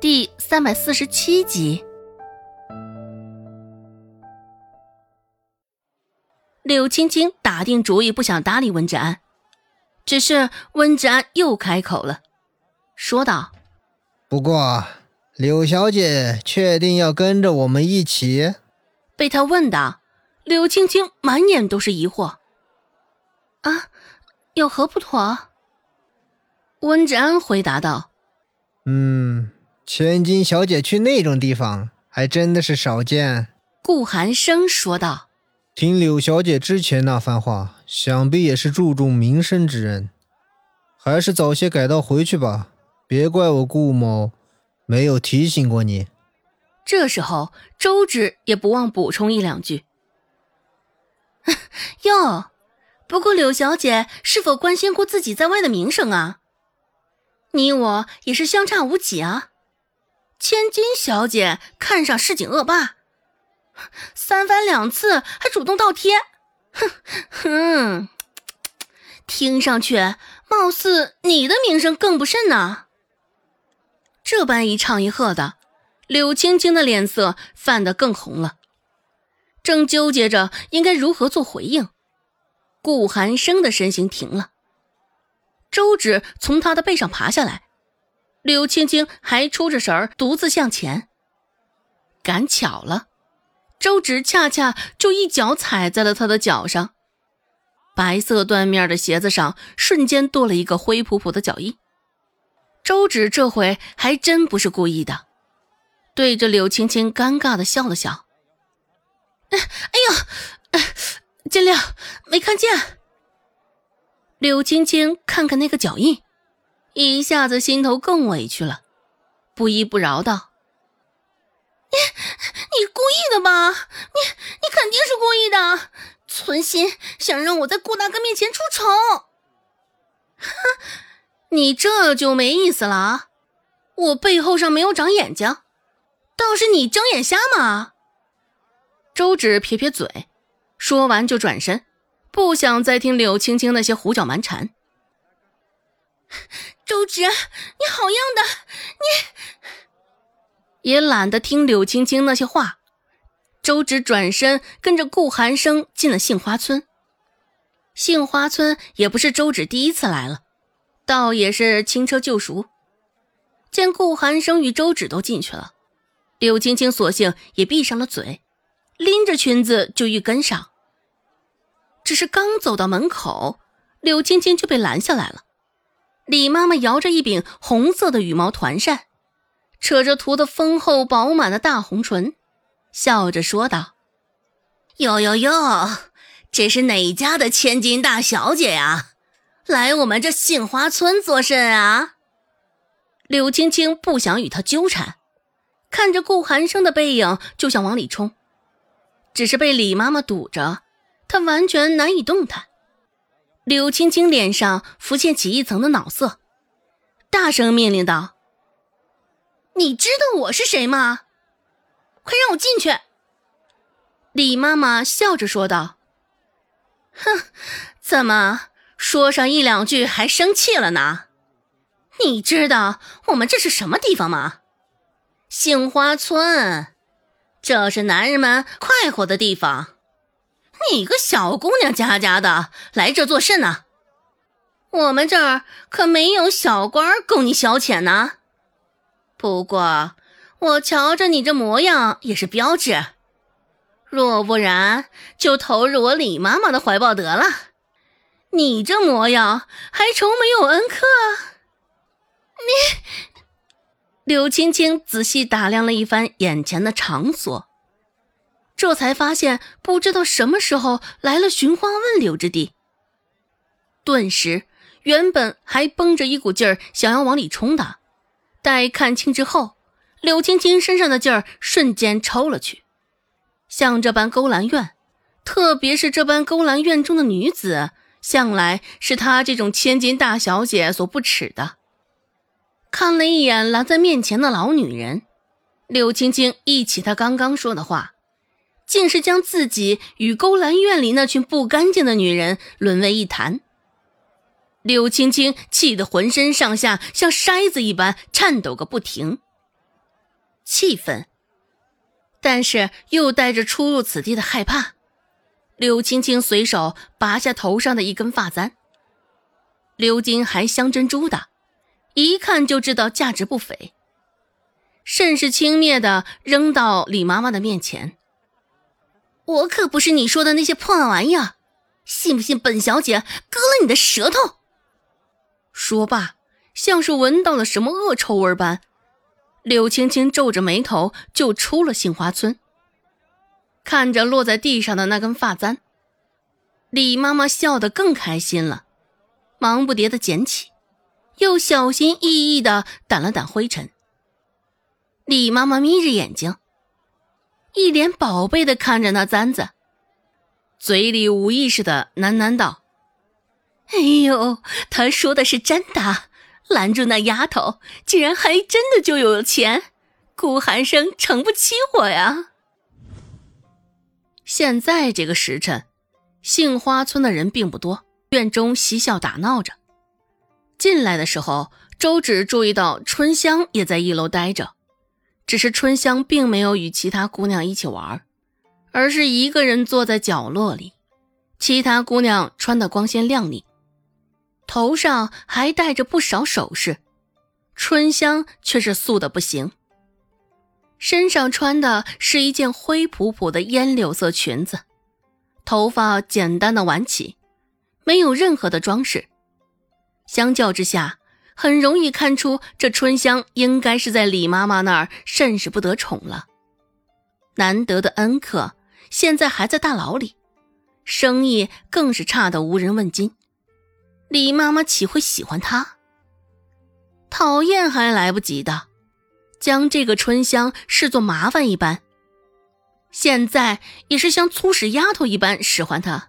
第三百四十七集，柳青青打定主意不想搭理温志安，只是温志安又开口了，说道：“不过，柳小姐确定要跟着我们一起？”被他问到，柳青青满眼都是疑惑。“啊，有何不妥？”温志安回答道：“嗯。”千金小姐去那种地方，还真的是少见。顾寒生说道：“听柳小姐之前那番话，想必也是注重名声之人。还是早些改道回去吧，别怪我顾某没有提醒过你。”这时候，周芷也不忘补充一两句：“ 哟，不过柳小姐是否关心过自己在外的名声啊？你我也是相差无几啊。”千金小姐看上市井恶霸，三番两次还主动倒贴，哼哼，听上去貌似你的名声更不甚呢。这般一唱一和的，柳青青的脸色泛得更红了，正纠结着应该如何做回应，顾寒生的身形停了，周芷从他的背上爬下来。柳青青还出着神儿，独自向前。赶巧了，周芷恰恰就一脚踩在了他的脚上，白色缎面的鞋子上瞬间多了一个灰扑扑的脚印。周芷这回还真不是故意的，对着柳青青尴尬的笑了笑：“哎，哎呦，尽量没看见。”柳青青看看那个脚印。一下子心头更委屈了，不依不饶道：“你你故意的吧？你你肯定是故意的，存心想让我在顾大哥面前出丑。哼，你这就没意思了啊！我背后上没有长眼睛，倒是你睁眼瞎吗？”周芷撇撇嘴，说完就转身，不想再听柳青青那些胡搅蛮缠。周芷，你好样的！你也懒得听柳青青那些话。周芷转身跟着顾寒生进了杏花村。杏花村也不是周芷第一次来了，倒也是轻车就熟。见顾寒生与周芷都进去了，柳青青索性也闭上了嘴，拎着裙子就欲跟上。只是刚走到门口，柳青青就被拦下来了。李妈妈摇着一柄红色的羽毛团扇，扯着涂得丰厚饱满的大红唇，笑着说道：“哟哟哟，这是哪家的千金大小姐呀？来我们这杏花村做甚啊？”柳青青不想与他纠缠，看着顾寒生的背影就想往里冲，只是被李妈妈堵着，她完全难以动弹。柳青青脸上浮现起一层的恼色，大声命令道：“你知道我是谁吗？快让我进去！”李妈妈笑着说道：“哼，怎么说上一两句还生气了呢？你知道我们这是什么地方吗？杏花村，这是男人们快活的地方。”你个小姑娘家家的来这做甚呢？我们这儿可没有小官供你消遣呢。不过我瞧着你这模样也是标致，若不然就投入我李妈妈的怀抱得了。你这模样还愁没有恩客？你，柳青青仔细打量了一番眼前的场所。这才发现，不知道什么时候来了寻花问柳之地。顿时，原本还绷着一股劲儿想要往里冲的，待看清之后，柳青青身上的劲儿瞬间抽了去。像这般勾栏院，特别是这般勾栏院中的女子，向来是她这种千金大小姐所不耻的。看了一眼拦在面前的老女人，柳青青忆起她刚刚说的话。竟是将自己与勾栏院里那群不干净的女人沦为一谈。柳青青气得浑身上下像筛子一般颤抖个不停，气愤，但是又带着初入此地的害怕。柳青青随手拔下头上的一根发簪，鎏金还镶珍珠的，一看就知道价值不菲。甚是轻蔑的扔到李妈妈的面前。我可不是你说的那些破烂玩意儿，信不信本小姐割了你的舌头？说罢，像是闻到了什么恶臭味般，柳青青皱着眉头就出了杏花村。看着落在地上的那根发簪，李妈妈笑得更开心了，忙不迭的捡起，又小心翼翼的掸了掸灰尘。李妈妈眯着眼睛，一脸宝贝的看着那簪子，嘴里无意识的喃喃道：“哎呦，他说的是真的，拦住那丫头，竟然还真的就有钱，顾寒生成不起我呀。”现在这个时辰，杏花村的人并不多，院中嬉笑打闹着。进来的时候，周芷注意到春香也在一楼待着，只是春香并没有与其他姑娘一起玩，而是一个人坐在角落里。其他姑娘穿得光鲜亮丽，头上还戴着不少首饰，春香却是素的不行。身上穿的是一件灰扑扑的烟柳色裙子，头发简单的挽起，没有任何的装饰。相较之下，很容易看出这春香应该是在李妈妈那儿甚是不得宠了。难得的恩客，现在还在大牢里，生意更是差得无人问津。李妈妈岂会喜欢他？讨厌还来不及的。将这个春香视作麻烦一般，现在也是像粗使丫头一般使唤她。